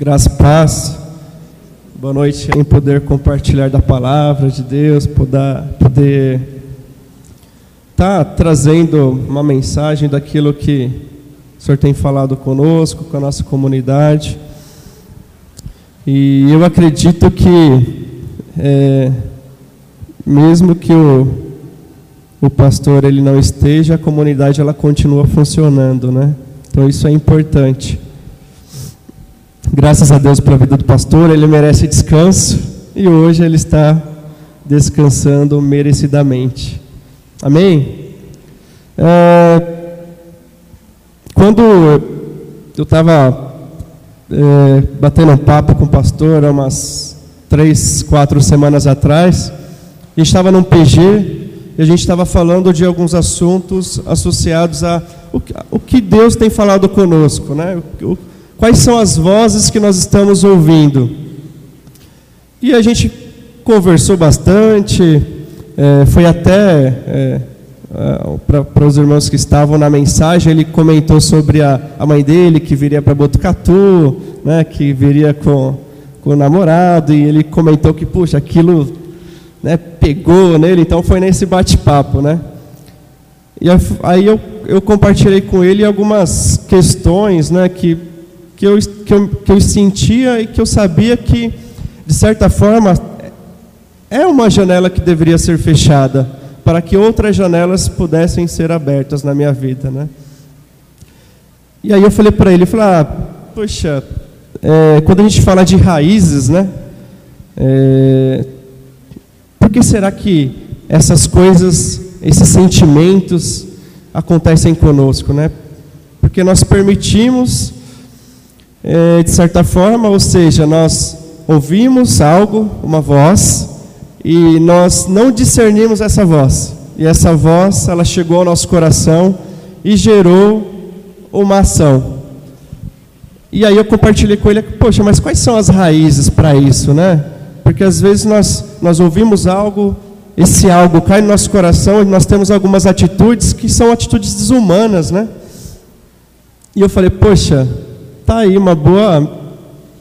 Graça e paz. Boa noite em poder compartilhar da palavra de Deus, poder poder tá trazendo uma mensagem daquilo que o Senhor tem falado conosco, com a nossa comunidade. E eu acredito que é, mesmo que o, o pastor ele não esteja, a comunidade ela continua funcionando, né? Então isso é importante. Graças a Deus pela vida do pastor, ele merece descanso e hoje ele está descansando merecidamente. Amém? É, quando eu estava é, batendo um papo com o pastor há umas três, quatro semanas atrás, a gente estava num PG e a gente estava falando de alguns assuntos associados a o, que Deus tem falado conosco, né? O, Quais são as vozes que nós estamos ouvindo? E a gente conversou bastante, é, foi até é, é para os irmãos que estavam na mensagem, ele comentou sobre a, a mãe dele que viria para Botucatu, né, que viria com, com o namorado, e ele comentou que, puxa, aquilo né, pegou nele, então foi nesse bate-papo, né? E aí eu, eu compartilhei com ele algumas questões, né, que que eu, que, eu, que eu sentia e que eu sabia que, de certa forma, é uma janela que deveria ser fechada para que outras janelas pudessem ser abertas na minha vida, né? E aí eu falei para ele, falei, ah, poxa, é, quando a gente fala de raízes, né? É, por que será que essas coisas, esses sentimentos acontecem conosco, né? Porque nós permitimos é, de certa forma, ou seja, nós ouvimos algo, uma voz, e nós não discernimos essa voz. E essa voz, ela chegou ao nosso coração e gerou uma ação. E aí eu compartilhei com ele, poxa, mas quais são as raízes para isso, né? Porque às vezes nós, nós ouvimos algo, esse algo cai no nosso coração e nós temos algumas atitudes que são atitudes desumanas, né? E eu falei, poxa, Está aí uma boa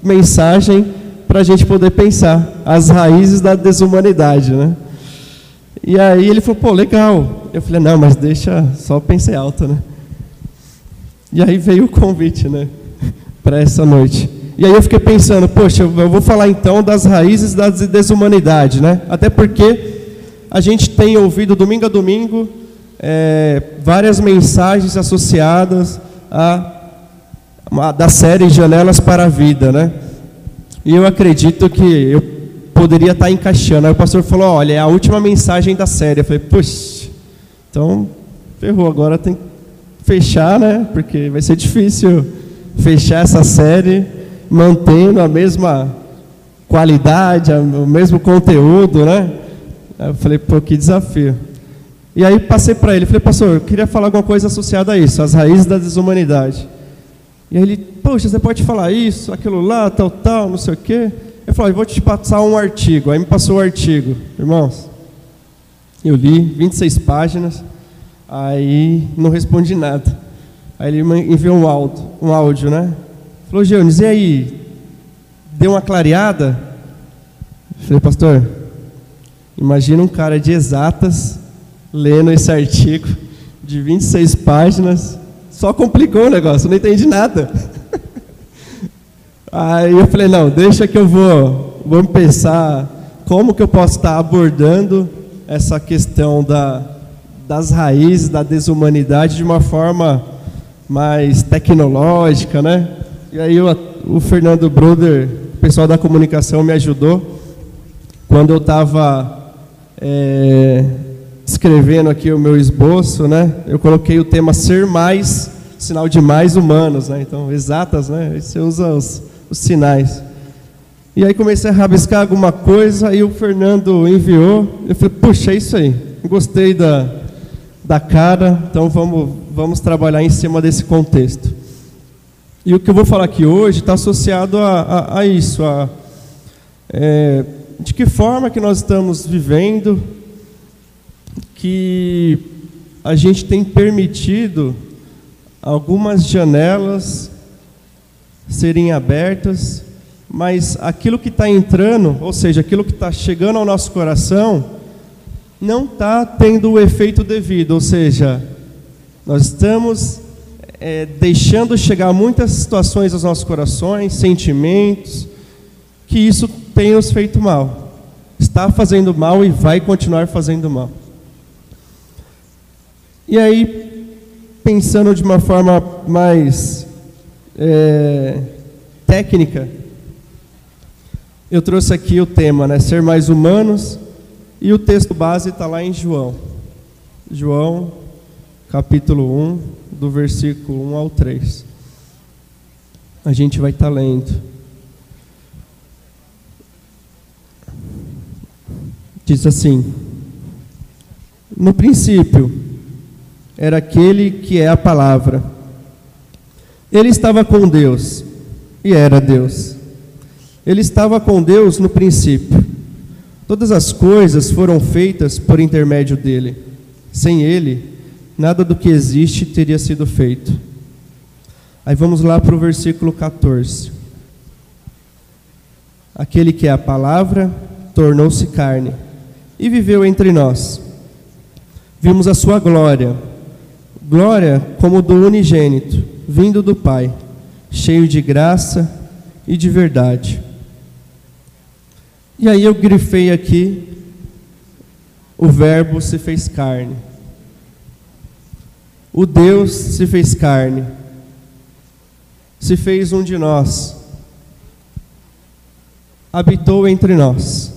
mensagem para a gente poder pensar as raízes da desumanidade, né? E aí ele falou, pô, legal. Eu falei, não, mas deixa, só pensei alto, né? E aí veio o convite, né? para essa noite. E aí eu fiquei pensando, poxa, eu vou falar então das raízes da desumanidade, né? Até porque a gente tem ouvido domingo a domingo é, várias mensagens associadas a da série Janelas para a Vida, né? E eu acredito que eu poderia estar encaixando. Aí o pastor falou: olha, é a última mensagem da série. Eu falei: puxa, então ferrou, agora tem que fechar, né? Porque vai ser difícil fechar essa série mantendo a mesma qualidade, o mesmo conteúdo, né? Aí eu falei: pô, que desafio. E aí passei para ele, falei, pastor, eu queria falar alguma coisa associada a isso, as raízes da desumanidade. E aí ele, poxa, você pode falar isso, aquilo lá, tal, tal, não sei o quê. Eu falei, vou te passar um artigo. Aí me passou o artigo. Irmãos, eu li 26 páginas, aí não respondi nada. Aí ele enviou um áudio, um áudio né? Falou, Geunis, e aí? Deu uma clareada? Eu falei, pastor, imagina um cara de exatas lendo esse artigo de 26 páginas só complicou o negócio, não entendi nada. Aí eu falei, não, deixa que eu vou, vou pensar como que eu posso estar abordando essa questão da, das raízes da desumanidade de uma forma mais tecnológica, né? E aí eu, o Fernando Bruder, o pessoal da comunicação me ajudou quando eu estava é, escrevendo aqui o meu esboço, né? Eu coloquei o tema ser mais, sinal de mais humanos, né? Então, exatas, né? Você usa os, os sinais. E aí comecei a rabiscar alguma coisa, aí o Fernando enviou. Eu falei, puxa, é isso aí. Gostei da, da cara, então vamos, vamos trabalhar em cima desse contexto. E o que eu vou falar aqui hoje está associado a, a, a isso, a, é, de que forma que nós estamos vivendo, que a gente tem permitido algumas janelas serem abertas mas aquilo que está entrando, ou seja, aquilo que está chegando ao nosso coração, não está tendo o efeito devido, ou seja, nós estamos é, deixando chegar muitas situações aos nossos corações, sentimentos, que isso tem nos feito mal. Está fazendo mal e vai continuar fazendo mal. E aí, pensando de uma forma mais é, técnica, eu trouxe aqui o tema, né? Ser mais humanos, e o texto base está lá em João. João, capítulo 1, do versículo 1 ao 3. A gente vai estar tá lendo. Diz assim: No princípio era aquele que é a palavra. Ele estava com Deus e era Deus. Ele estava com Deus no princípio. Todas as coisas foram feitas por intermédio dele. Sem ele, nada do que existe teria sido feito. Aí vamos lá para o versículo 14. Aquele que é a palavra tornou-se carne e viveu entre nós. Vimos a sua glória, glória como do unigênito, vindo do Pai, cheio de graça e de verdade. E aí eu grifei aqui o Verbo se fez carne. O Deus se fez carne. Se fez um de nós. Habitou entre nós.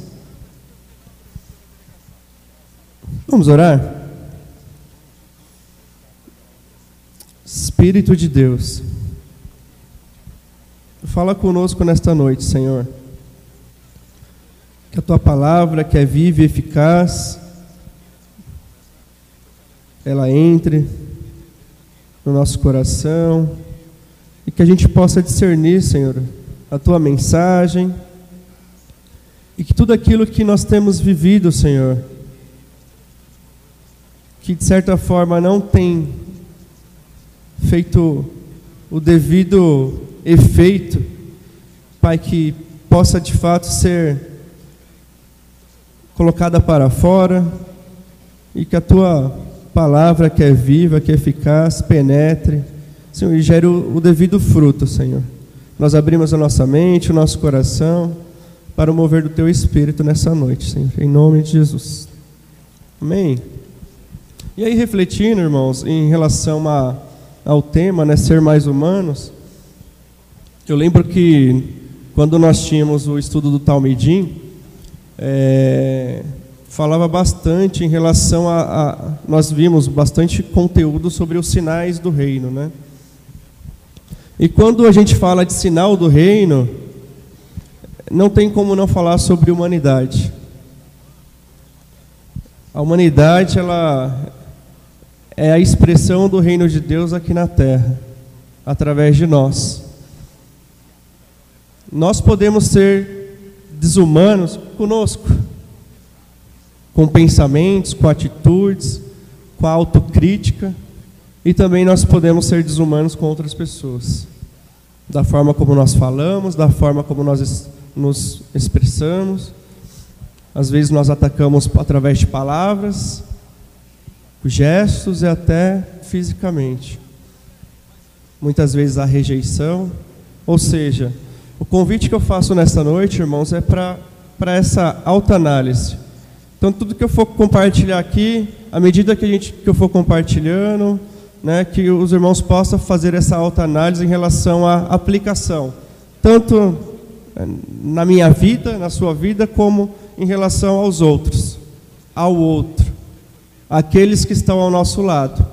Vamos orar? Espírito de Deus, fala conosco nesta noite, Senhor. Que a tua palavra, que é viva e eficaz, ela entre no nosso coração e que a gente possa discernir, Senhor, a tua mensagem e que tudo aquilo que nós temos vivido, Senhor, que de certa forma não tem feito o devido efeito, Pai, que possa de fato ser colocada para fora e que a tua palavra que é viva, que é eficaz, penetre, Senhor, e gere o, o devido fruto, Senhor. Nós abrimos a nossa mente, o nosso coração para o mover do teu espírito nessa noite, Senhor, em nome de Jesus. Amém. E aí, refletindo, irmãos, em relação a, ao tema, né, ser mais humanos, eu lembro que quando nós tínhamos o estudo do Talmidim, é, falava bastante em relação a, a, Nós vimos bastante conteúdo sobre os sinais do reino, né? E quando a gente fala de sinal do reino, não tem como não falar sobre humanidade. A humanidade, ela é a expressão do reino de Deus aqui na terra, através de nós. Nós podemos ser desumanos conosco, com pensamentos, com atitudes, com a autocrítica, e também nós podemos ser desumanos com outras pessoas, da forma como nós falamos, da forma como nós nos expressamos. Às vezes nós atacamos através de palavras, gestos e até fisicamente. Muitas vezes a rejeição. Ou seja, o convite que eu faço nesta noite, irmãos, é para essa autoanálise. Então, tudo que eu for compartilhar aqui, à medida que, a gente, que eu for compartilhando, né, que os irmãos possam fazer essa autoanálise em relação à aplicação, tanto eh, na minha vida, na sua vida, como em relação aos outros, ao outro aqueles que estão ao nosso lado.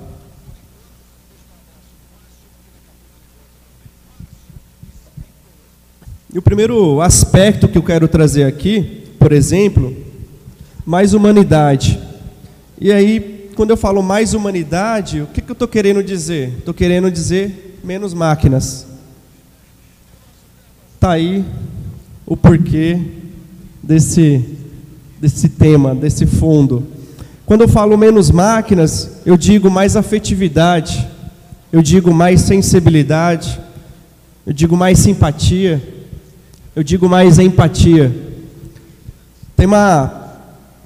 E o primeiro aspecto que eu quero trazer aqui, por exemplo, mais humanidade. E aí, quando eu falo mais humanidade, o que, que eu estou querendo dizer? Estou querendo dizer menos máquinas. Está aí o porquê desse, desse tema, desse fundo. Quando eu falo menos máquinas, eu digo mais afetividade, eu digo mais sensibilidade, eu digo mais simpatia, Eu digo mais empatia. Tem uma,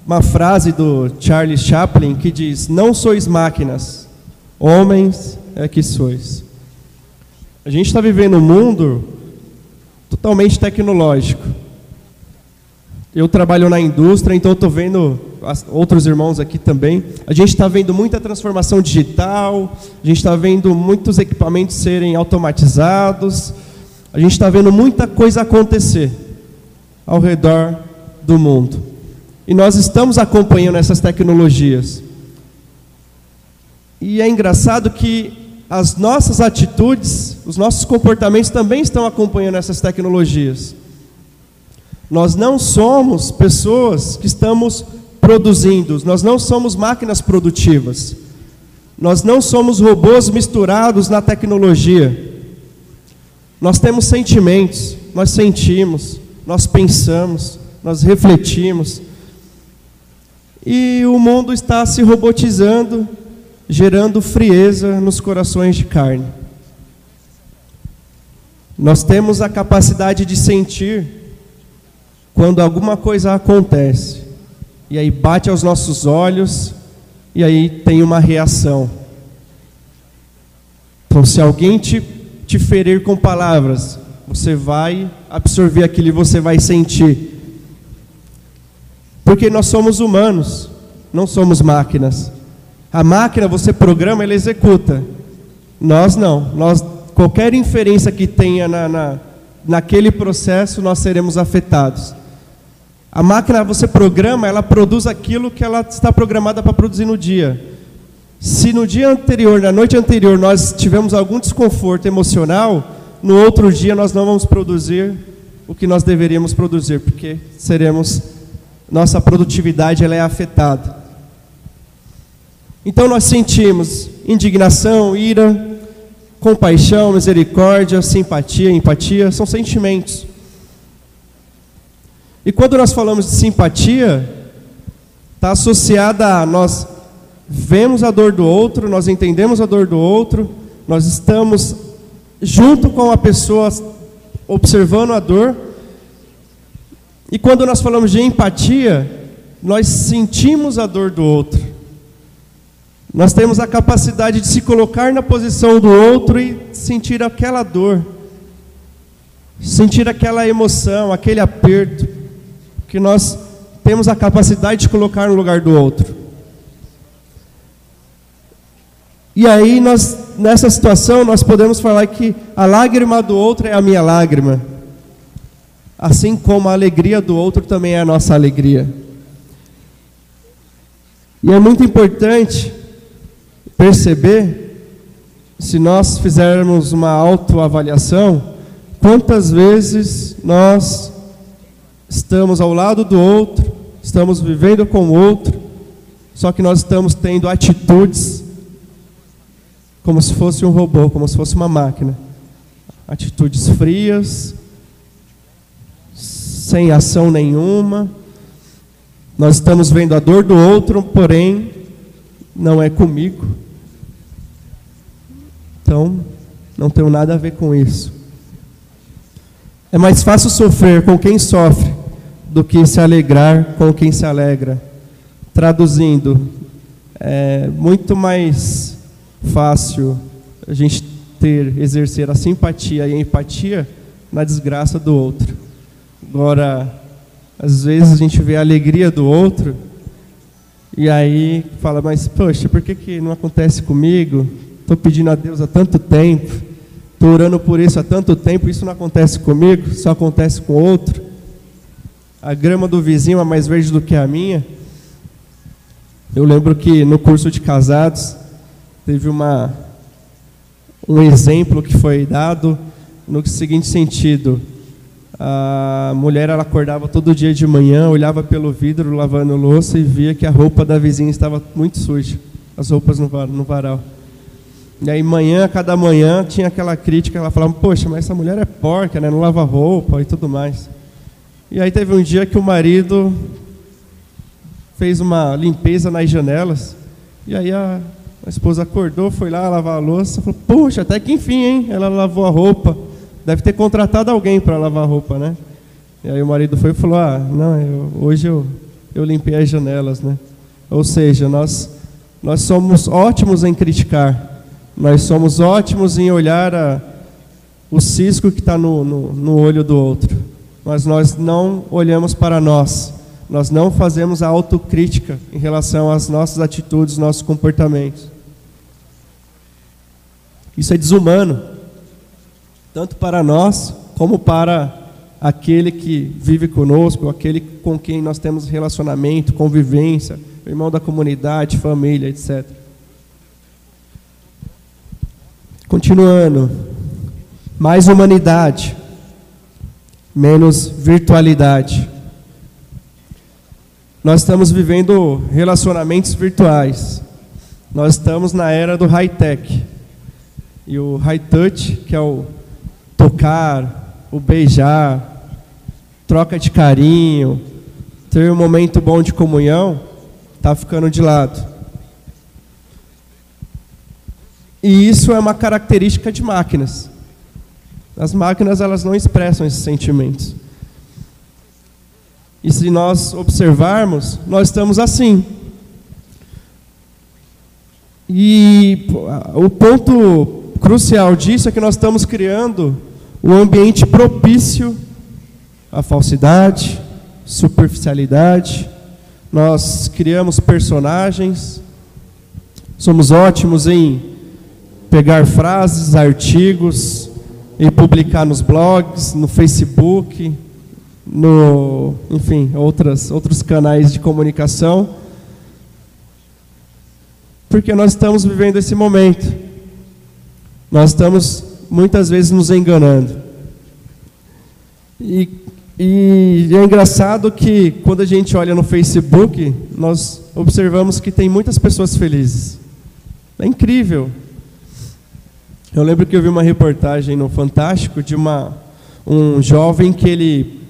uma frase do Charles Chaplin que diz: Não sois máquinas, homens é que sois. A gente está vivendo um mundo totalmente tecnológico. Eu trabalho na indústria, então estou vendo outros irmãos aqui também. A gente está vendo muita transformação digital, a gente está vendo muitos equipamentos serem automatizados, a gente está vendo muita coisa acontecer ao redor do mundo. E nós estamos acompanhando essas tecnologias. E é engraçado que as nossas atitudes, os nossos comportamentos também estão acompanhando essas tecnologias. Nós não somos pessoas que estamos produzindo, nós não somos máquinas produtivas. Nós não somos robôs misturados na tecnologia. Nós temos sentimentos, nós sentimos, nós pensamos, nós refletimos. E o mundo está se robotizando, gerando frieza nos corações de carne. Nós temos a capacidade de sentir quando alguma coisa acontece, e aí bate aos nossos olhos, e aí tem uma reação. Então, se alguém te, te ferir com palavras, você vai absorver aquilo e você vai sentir. Porque nós somos humanos, não somos máquinas. A máquina você programa, ela executa. Nós não. Nós, qualquer inferência que tenha na, na, naquele processo, nós seremos afetados. A máquina você programa, ela produz aquilo que ela está programada para produzir no dia. Se no dia anterior, na noite anterior, nós tivemos algum desconforto emocional, no outro dia nós não vamos produzir o que nós deveríamos produzir, porque seremos nossa produtividade ela é afetada. Então nós sentimos indignação, ira, compaixão, misericórdia, simpatia, empatia, são sentimentos. E quando nós falamos de simpatia, está associada a nós vemos a dor do outro, nós entendemos a dor do outro, nós estamos junto com a pessoa observando a dor. E quando nós falamos de empatia, nós sentimos a dor do outro. Nós temos a capacidade de se colocar na posição do outro e sentir aquela dor, sentir aquela emoção, aquele aperto que nós temos a capacidade de colocar no lugar do outro. E aí nós nessa situação nós podemos falar que a lágrima do outro é a minha lágrima. Assim como a alegria do outro também é a nossa alegria. E é muito importante perceber, se nós fizermos uma autoavaliação, quantas vezes nós estamos ao lado do outro, estamos vivendo com o outro, só que nós estamos tendo atitudes como se fosse um robô, como se fosse uma máquina. Atitudes frias, sem ação nenhuma. Nós estamos vendo a dor do outro, porém não é comigo. Então, não tenho nada a ver com isso. É mais fácil sofrer com quem sofre do que se alegrar com quem se alegra. Traduzindo, é muito mais fácil a gente ter, exercer a simpatia e a empatia na desgraça do outro. Agora, às vezes a gente vê a alegria do outro e aí fala, mas poxa, por que, que não acontece comigo? Estou pedindo a Deus há tanto tempo, estou orando por isso há tanto tempo, isso não acontece comigo, só acontece com outro a grama do vizinho é mais verde do que a minha. Eu lembro que no curso de casados teve uma um exemplo que foi dado no seguinte sentido: a mulher ela acordava todo dia de manhã, olhava pelo vidro lavando louça e via que a roupa da vizinha estava muito suja, as roupas no varal. E aí manhã, cada manhã tinha aquela crítica, ela falava: "Poxa, mas essa mulher é porca, né? Não lava roupa e tudo mais". E aí teve um dia que o marido fez uma limpeza nas janelas. E aí a, a esposa acordou, foi lá lavar a louça, falou: "Poxa, até que enfim, hein? Ela lavou a roupa. Deve ter contratado alguém para lavar a roupa, né?" E aí o marido foi e falou: Ah, não, eu, hoje eu, eu limpei as janelas, né? Ou seja, nós, nós somos ótimos em criticar, nós somos ótimos em olhar a, o cisco que está no, no, no olho do outro, mas nós não olhamos para nós, nós não fazemos a autocrítica em relação às nossas atitudes, nossos comportamentos. Isso é desumano, tanto para nós como para aquele que vive conosco, aquele com quem nós temos relacionamento, convivência, irmão da comunidade, família, etc. Continuando, mais humanidade, menos virtualidade. Nós estamos vivendo relacionamentos virtuais. Nós estamos na era do high-tech. E o high-touch, que é o tocar, o beijar, troca de carinho, ter um momento bom de comunhão, está ficando de lado. E isso é uma característica de máquinas. As máquinas elas não expressam esses sentimentos. E se nós observarmos, nós estamos assim. E o ponto crucial disso é que nós estamos criando um ambiente propício a falsidade, superficialidade. Nós criamos personagens, somos ótimos em pegar frases, artigos e publicar nos blogs, no Facebook, no, enfim, outras, outros canais de comunicação, porque nós estamos vivendo esse momento. Nós estamos muitas vezes nos enganando. E e é engraçado que quando a gente olha no Facebook, nós observamos que tem muitas pessoas felizes. É incrível. Eu lembro que eu vi uma reportagem no Fantástico de uma, um jovem que ele,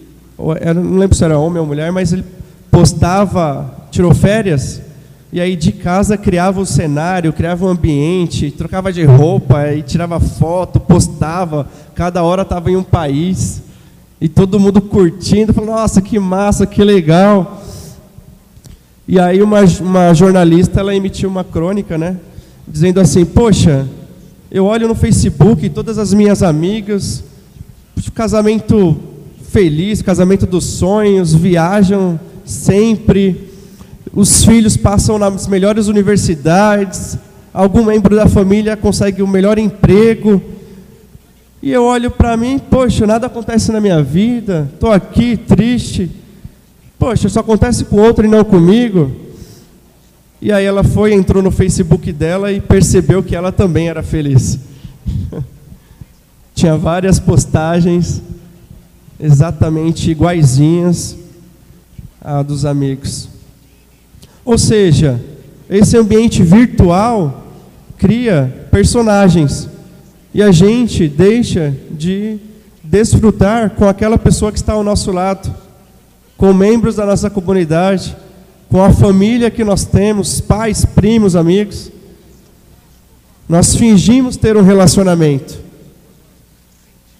não lembro se era homem ou mulher, mas ele postava, tirou férias, e aí de casa criava um cenário, criava um ambiente, trocava de roupa, e tirava foto, postava, cada hora estava em um país. E todo mundo curtindo, falando, nossa, que massa, que legal. E aí uma, uma jornalista, ela emitiu uma crônica, né? Dizendo assim, poxa, eu olho no Facebook todas as minhas amigas, casamento feliz, casamento dos sonhos, viajam sempre, os filhos passam nas melhores universidades, algum membro da família consegue o um melhor emprego, e eu olho para mim, poxa, nada acontece na minha vida, estou aqui triste. Poxa, só acontece com outro e não comigo. E aí ela foi, entrou no Facebook dela e percebeu que ela também era feliz. Tinha várias postagens exatamente iguaizinhas a dos amigos. Ou seja, esse ambiente virtual cria personagens e a gente deixa de desfrutar com aquela pessoa que está ao nosso lado, com membros da nossa comunidade, com a família que nós temos, pais, primos, amigos. Nós fingimos ter um relacionamento.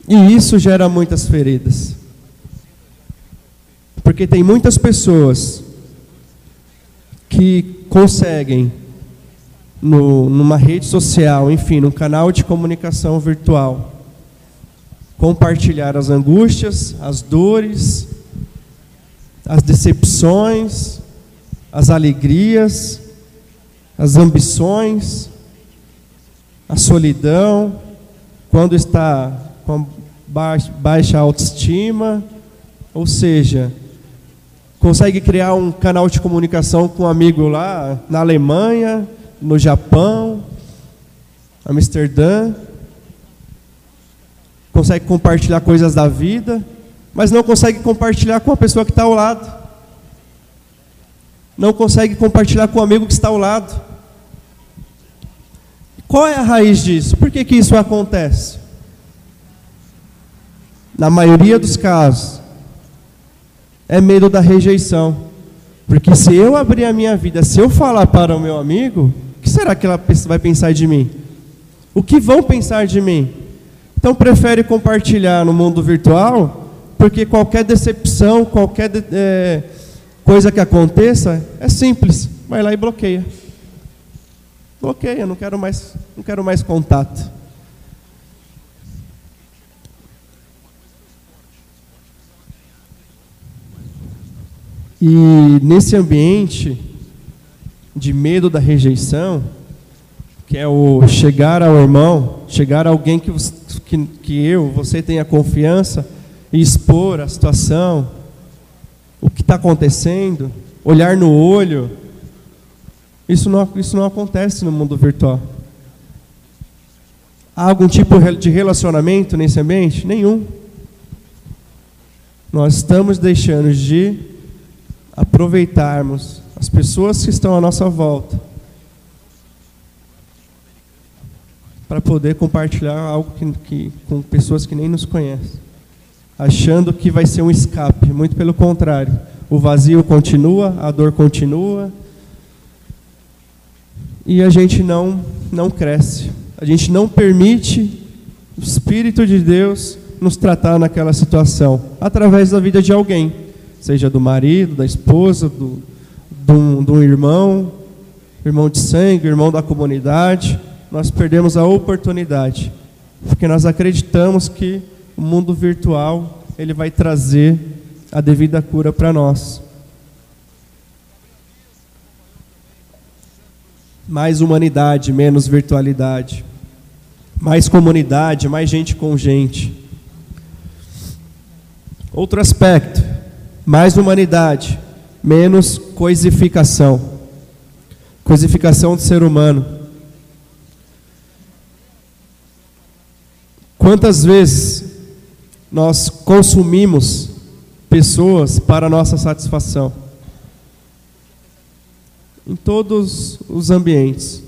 E isso gera muitas feridas. Porque tem muitas pessoas que conseguem no, numa rede social, enfim, num canal de comunicação virtual. Compartilhar as angústias, as dores, as decepções, as alegrias, as ambições, a solidão, quando está com baixa autoestima, ou seja, consegue criar um canal de comunicação com um amigo lá na Alemanha, no Japão, Amsterdã, consegue compartilhar coisas da vida, mas não consegue compartilhar com a pessoa que está ao lado. Não consegue compartilhar com o amigo que está ao lado. Qual é a raiz disso? Por que, que isso acontece? Na maioria dos casos, é medo da rejeição. Porque se eu abrir a minha vida, se eu falar para o meu amigo, que será que ela vai pensar de mim? O que vão pensar de mim? Então prefere compartilhar no mundo virtual porque qualquer decepção, qualquer é, coisa que aconteça, é simples, vai lá e bloqueia. Bloqueia, não quero mais, não quero mais contato. E nesse ambiente de medo da rejeição, que é o chegar ao irmão, chegar a alguém que, que, que eu, você tenha confiança e expor a situação, o que está acontecendo, olhar no olho, isso não, isso não acontece no mundo virtual. Há algum tipo de relacionamento nesse ambiente? Nenhum. Nós estamos deixando de aproveitarmos as pessoas que estão à nossa volta para poder compartilhar algo que, que, com pessoas que nem nos conhecem, achando que vai ser um escape. Muito pelo contrário, o vazio continua, a dor continua e a gente não não cresce. A gente não permite o Espírito de Deus nos tratar naquela situação através da vida de alguém, seja do marido, da esposa, do, do, do irmão, irmão de sangue, irmão da comunidade nós perdemos a oportunidade, porque nós acreditamos que o mundo virtual ele vai trazer a devida cura para nós. Mais humanidade, menos virtualidade. Mais comunidade, mais gente com gente. Outro aspecto, mais humanidade, menos coisificação. Coisificação do ser humano. Quantas vezes nós consumimos pessoas para nossa satisfação? Em todos os ambientes.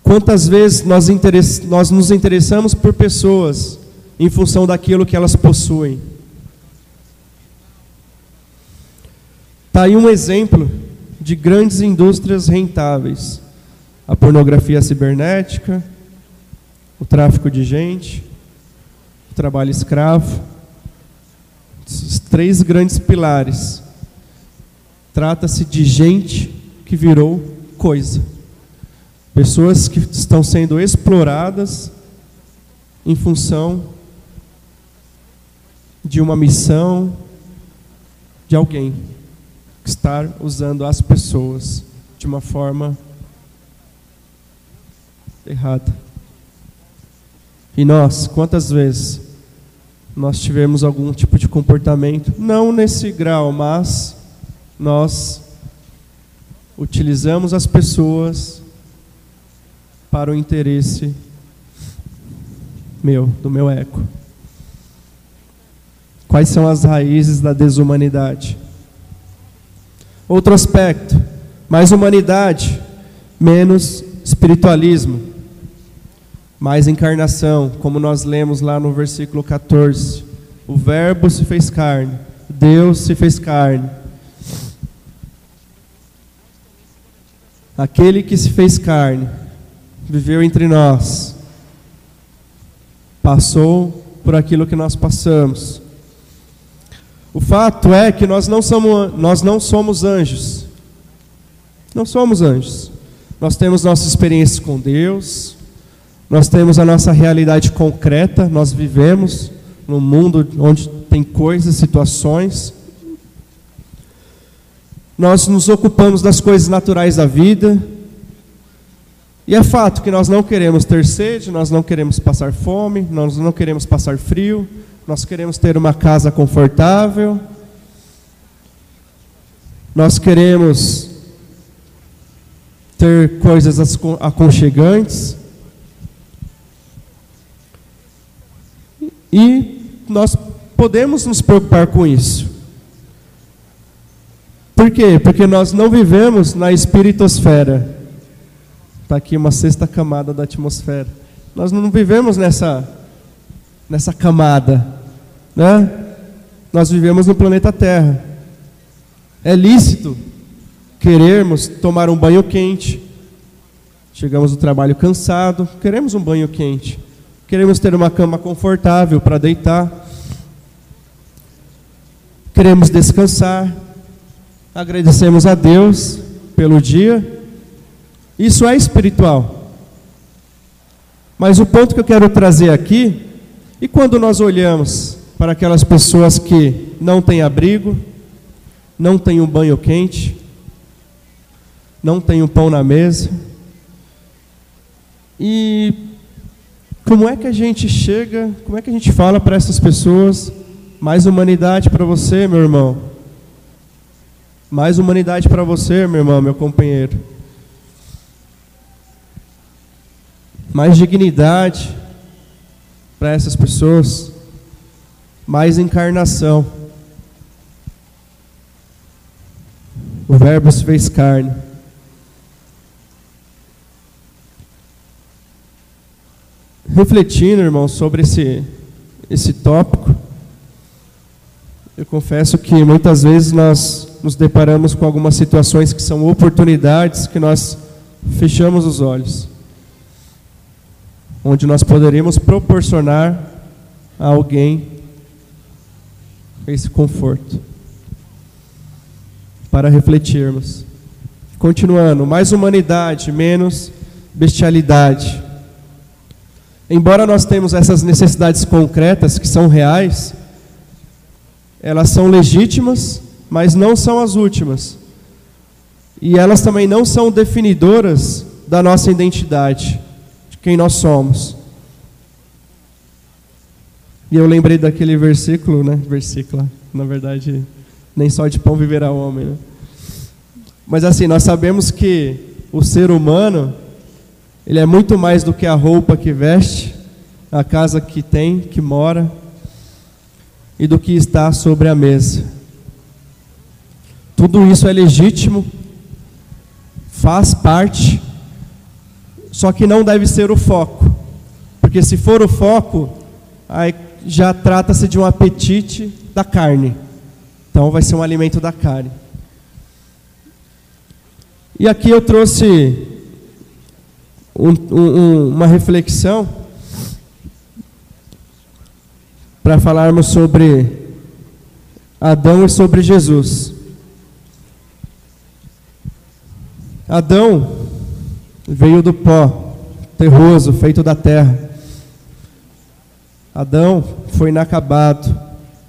Quantas vezes nós, nós nos interessamos por pessoas em função daquilo que elas possuem? Está aí um exemplo de grandes indústrias rentáveis a pornografia cibernética, o tráfico de gente, o trabalho escravo. Os três grandes pilares. Trata-se de gente que virou coisa. Pessoas que estão sendo exploradas em função de uma missão de alguém que está usando as pessoas de uma forma errada. E nós, quantas vezes nós tivemos algum tipo de comportamento, não nesse grau, mas nós utilizamos as pessoas para o interesse meu, do meu eco. Quais são as raízes da desumanidade? Outro aspecto, mais humanidade, menos espiritualismo mais encarnação, como nós lemos lá no versículo 14. O Verbo se fez carne, Deus se fez carne. Aquele que se fez carne, viveu entre nós, passou por aquilo que nós passamos. O fato é que nós não somos, nós não somos anjos. Não somos anjos. Nós temos nossas experiências com Deus, nós temos a nossa realidade concreta, nós vivemos num mundo onde tem coisas, situações. Nós nos ocupamos das coisas naturais da vida. E é fato que nós não queremos ter sede, nós não queremos passar fome, nós não queremos passar frio, nós queremos ter uma casa confortável. Nós queremos ter coisas aconchegantes. E nós podemos nos preocupar com isso. Por quê? Porque nós não vivemos na espiritosfera. Está aqui uma sexta camada da atmosfera. Nós não vivemos nessa, nessa camada. Né? Nós vivemos no planeta Terra. É lícito querermos tomar um banho quente. Chegamos do trabalho cansado, queremos um banho quente. Queremos ter uma cama confortável para deitar. Queremos descansar. Agradecemos a Deus pelo dia. Isso é espiritual. Mas o ponto que eu quero trazer aqui, e quando nós olhamos para aquelas pessoas que não têm abrigo, não têm um banho quente, não têm um pão na mesa, e como é que a gente chega, como é que a gente fala para essas pessoas, mais humanidade para você, meu irmão? Mais humanidade para você, meu irmão, meu companheiro. Mais dignidade para essas pessoas. Mais encarnação. O Verbo se fez carne. Refletindo, irmão, sobre esse, esse tópico, eu confesso que muitas vezes nós nos deparamos com algumas situações que são oportunidades que nós fechamos os olhos, onde nós poderíamos proporcionar a alguém esse conforto, para refletirmos. Continuando, mais humanidade, menos bestialidade. Embora nós temos essas necessidades concretas que são reais, elas são legítimas, mas não são as últimas. E elas também não são definidoras da nossa identidade, de quem nós somos. E eu lembrei daquele versículo, né? Versículo, na verdade, nem só de pão viverá o homem, né? Mas assim, nós sabemos que o ser humano, ele é muito mais do que a roupa que veste, a casa que tem, que mora, e do que está sobre a mesa. Tudo isso é legítimo, faz parte, só que não deve ser o foco, porque se for o foco, aí já trata-se de um apetite da carne, então vai ser um alimento da carne. E aqui eu trouxe um, um, uma reflexão para falarmos sobre Adão e sobre Jesus. Adão veio do pó, terroso, feito da terra. Adão foi inacabado,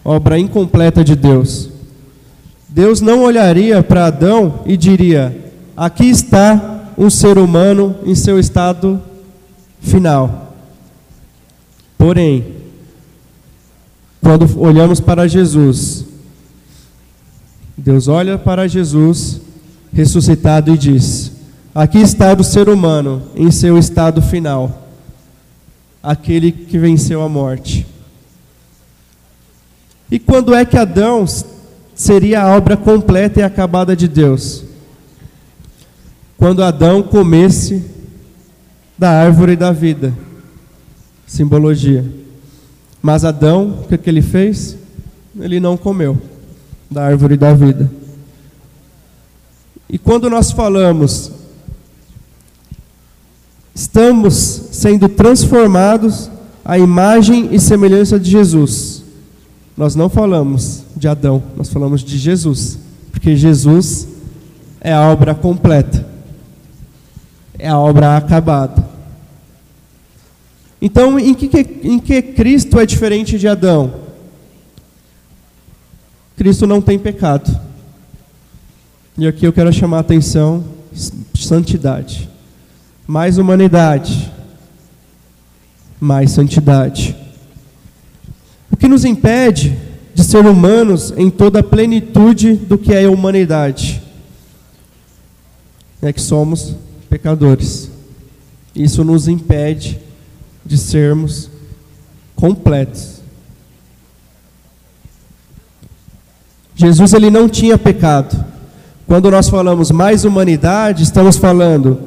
obra incompleta de Deus. Deus não olharia para Adão e diria: Aqui está um ser humano em seu estado final. Porém, quando olhamos para Jesus, Deus olha para Jesus ressuscitado e diz: Aqui está o ser humano em seu estado final, aquele que venceu a morte. E quando é que Adão seria a obra completa e acabada de Deus? Quando Adão comesse da árvore da vida. Simbologia. Mas Adão, o que, que ele fez? Ele não comeu da árvore da vida. E quando nós falamos, estamos sendo transformados à imagem e semelhança de Jesus. Nós não falamos de Adão, nós falamos de Jesus, porque Jesus é a obra completa, é a obra acabada. Então, em que, em que Cristo é diferente de Adão? Cristo não tem pecado. E aqui eu quero chamar a atenção: santidade. Mais humanidade. Mais santidade. O que nos impede de ser humanos em toda a plenitude do que é a humanidade? É que somos pecadores. Isso nos impede de sermos completos. Jesus ele não tinha pecado. Quando nós falamos mais humanidade, estamos falando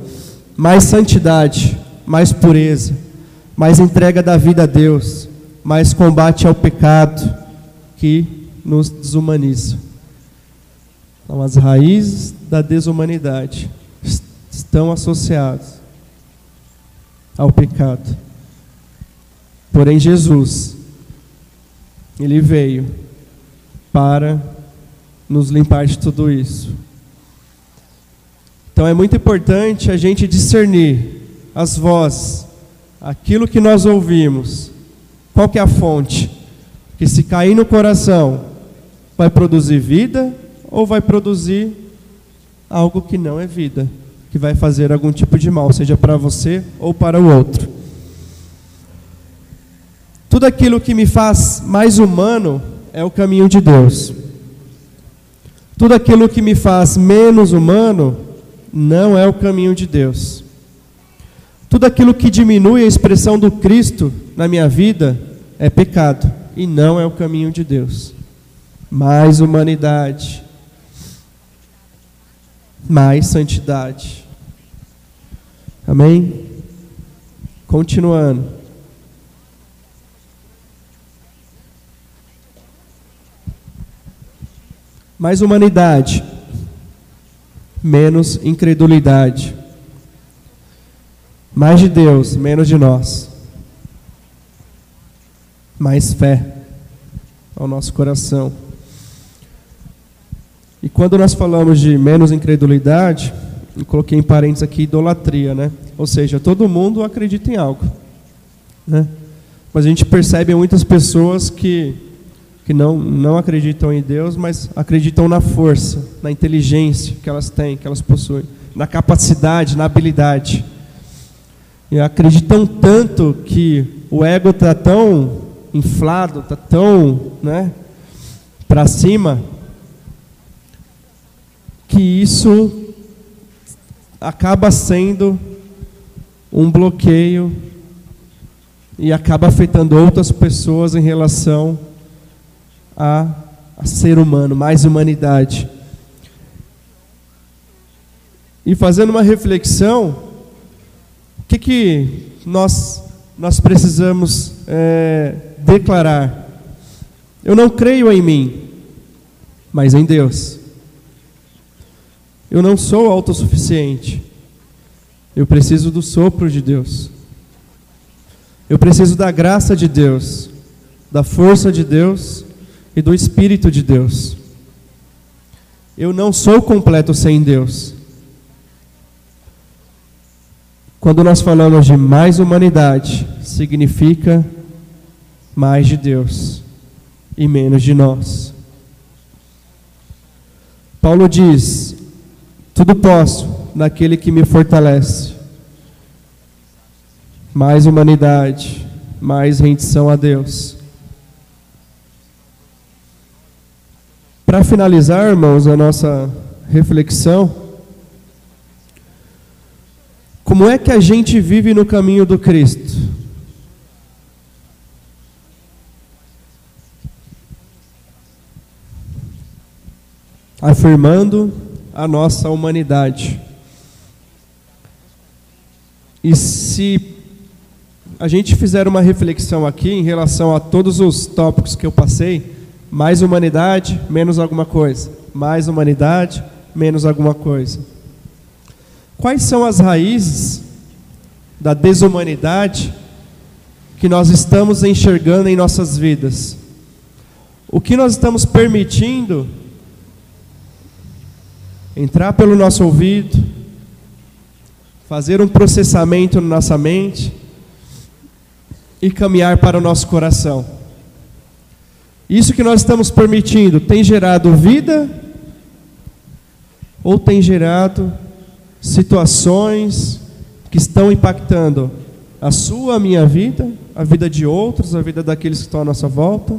mais santidade, mais pureza, mais entrega da vida a Deus, mais combate ao pecado que nos desumaniza. Então, as raízes da desumanidade estão associadas ao pecado. Porém, Jesus, Ele veio para nos limpar de tudo isso. Então é muito importante a gente discernir as vozes, aquilo que nós ouvimos, qual que é a fonte? Que se cair no coração, vai produzir vida ou vai produzir algo que não é vida, que vai fazer algum tipo de mal, seja para você ou para o outro. Tudo aquilo que me faz mais humano é o caminho de Deus. Tudo aquilo que me faz menos humano não é o caminho de Deus. Tudo aquilo que diminui a expressão do Cristo na minha vida é pecado e não é o caminho de Deus. Mais humanidade, mais santidade. Amém? Continuando. Mais humanidade, menos incredulidade. Mais de Deus, menos de nós. Mais fé ao nosso coração. E quando nós falamos de menos incredulidade, eu coloquei em parênteses aqui idolatria, né? Ou seja, todo mundo acredita em algo, né? Mas a gente percebe muitas pessoas que que não, não acreditam em Deus, mas acreditam na força, na inteligência que elas têm, que elas possuem, na capacidade, na habilidade. E acreditam tanto que o ego está tão inflado, está tão né, para cima, que isso acaba sendo um bloqueio e acaba afetando outras pessoas em relação a, a ser humano, mais humanidade. E fazendo uma reflexão, o que, que nós, nós precisamos é, declarar? Eu não creio em mim, mas em Deus. Eu não sou autossuficiente. Eu preciso do sopro de Deus. Eu preciso da graça de Deus, da força de Deus e do Espírito de Deus. Eu não sou completo sem Deus. Quando nós falamos de mais humanidade, significa mais de Deus e menos de nós. Paulo diz: Tudo posso naquele que me fortalece. Mais humanidade, mais rendição a Deus. Para finalizar, irmãos, a nossa reflexão, como é que a gente vive no caminho do Cristo? Afirmando a nossa humanidade. E se a gente fizer uma reflexão aqui em relação a todos os tópicos que eu passei, mais humanidade, menos alguma coisa. Mais humanidade, menos alguma coisa. Quais são as raízes da desumanidade que nós estamos enxergando em nossas vidas? O que nós estamos permitindo entrar pelo nosso ouvido, fazer um processamento na nossa mente e caminhar para o nosso coração? Isso que nós estamos permitindo tem gerado vida ou tem gerado situações que estão impactando a sua, a minha vida, a vida de outros, a vida daqueles que estão à nossa volta?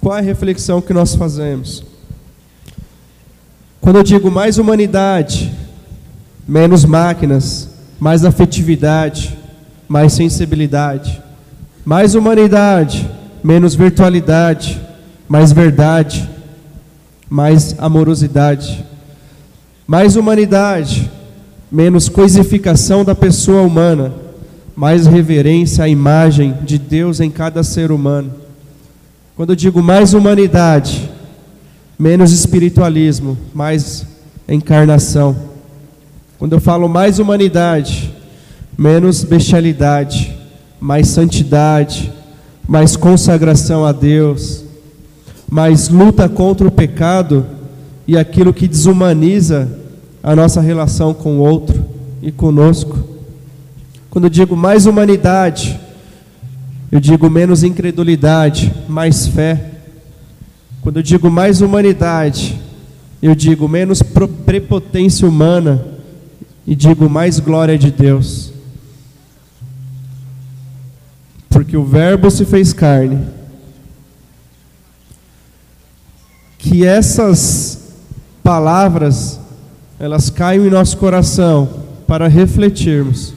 Qual é a reflexão que nós fazemos? Quando eu digo mais humanidade, menos máquinas, mais afetividade, mais sensibilidade, mais humanidade, menos virtualidade, mais verdade, mais amorosidade, mais humanidade, menos coisificação da pessoa humana, mais reverência à imagem de Deus em cada ser humano. Quando eu digo mais humanidade, menos espiritualismo, mais encarnação. Quando eu falo mais humanidade, menos bestialidade, mais santidade, mais consagração a Deus, mais luta contra o pecado e aquilo que desumaniza a nossa relação com o outro e conosco. Quando eu digo mais humanidade, eu digo menos incredulidade, mais fé. Quando eu digo mais humanidade, eu digo menos prepotência humana e digo mais glória de Deus. Porque o Verbo se fez carne. Que essas palavras elas caiam em nosso coração para refletirmos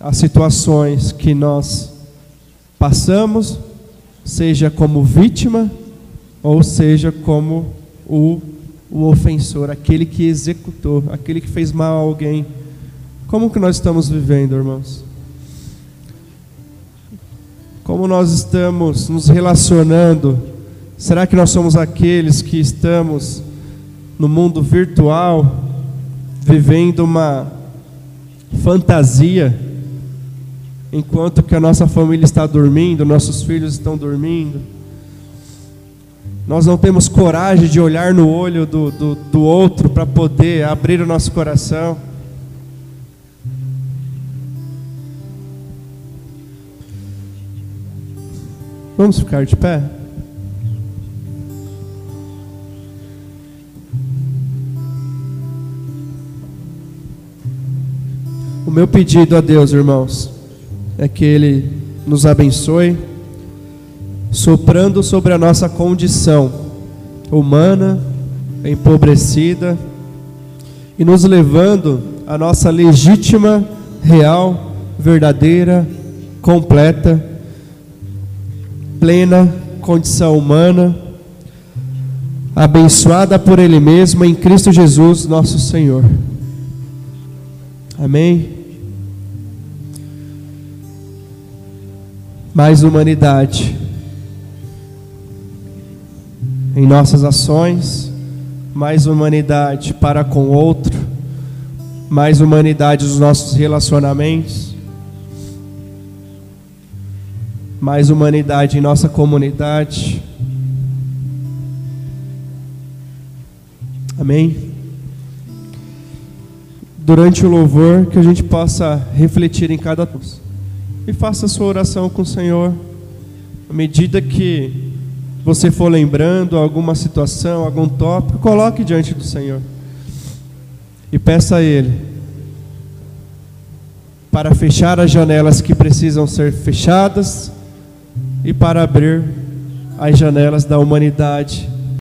as situações que nós passamos, seja como vítima ou seja como o, o ofensor, aquele que executou, aquele que fez mal a alguém. Como que nós estamos vivendo, irmãos? Como nós estamos nos relacionando? Será que nós somos aqueles que estamos no mundo virtual, vivendo uma fantasia, enquanto que a nossa família está dormindo, nossos filhos estão dormindo. Nós não temos coragem de olhar no olho do, do, do outro para poder abrir o nosso coração. Vamos ficar de pé? O meu pedido a Deus, irmãos, é que Ele nos abençoe, soprando sobre a nossa condição humana, empobrecida, e nos levando à nossa legítima, real, verdadeira, completa, plena condição humana, abençoada por Ele mesmo em Cristo Jesus, nosso Senhor. Amém? Mais humanidade em nossas ações, mais humanidade para com o outro, mais humanidade nos nossos relacionamentos, mais humanidade em nossa comunidade. Amém? durante o louvor, que a gente possa refletir em cada coisa. E faça a sua oração com o Senhor, à medida que você for lembrando alguma situação, algum tópico, coloque diante do Senhor. E peça a Ele para fechar as janelas que precisam ser fechadas e para abrir as janelas da humanidade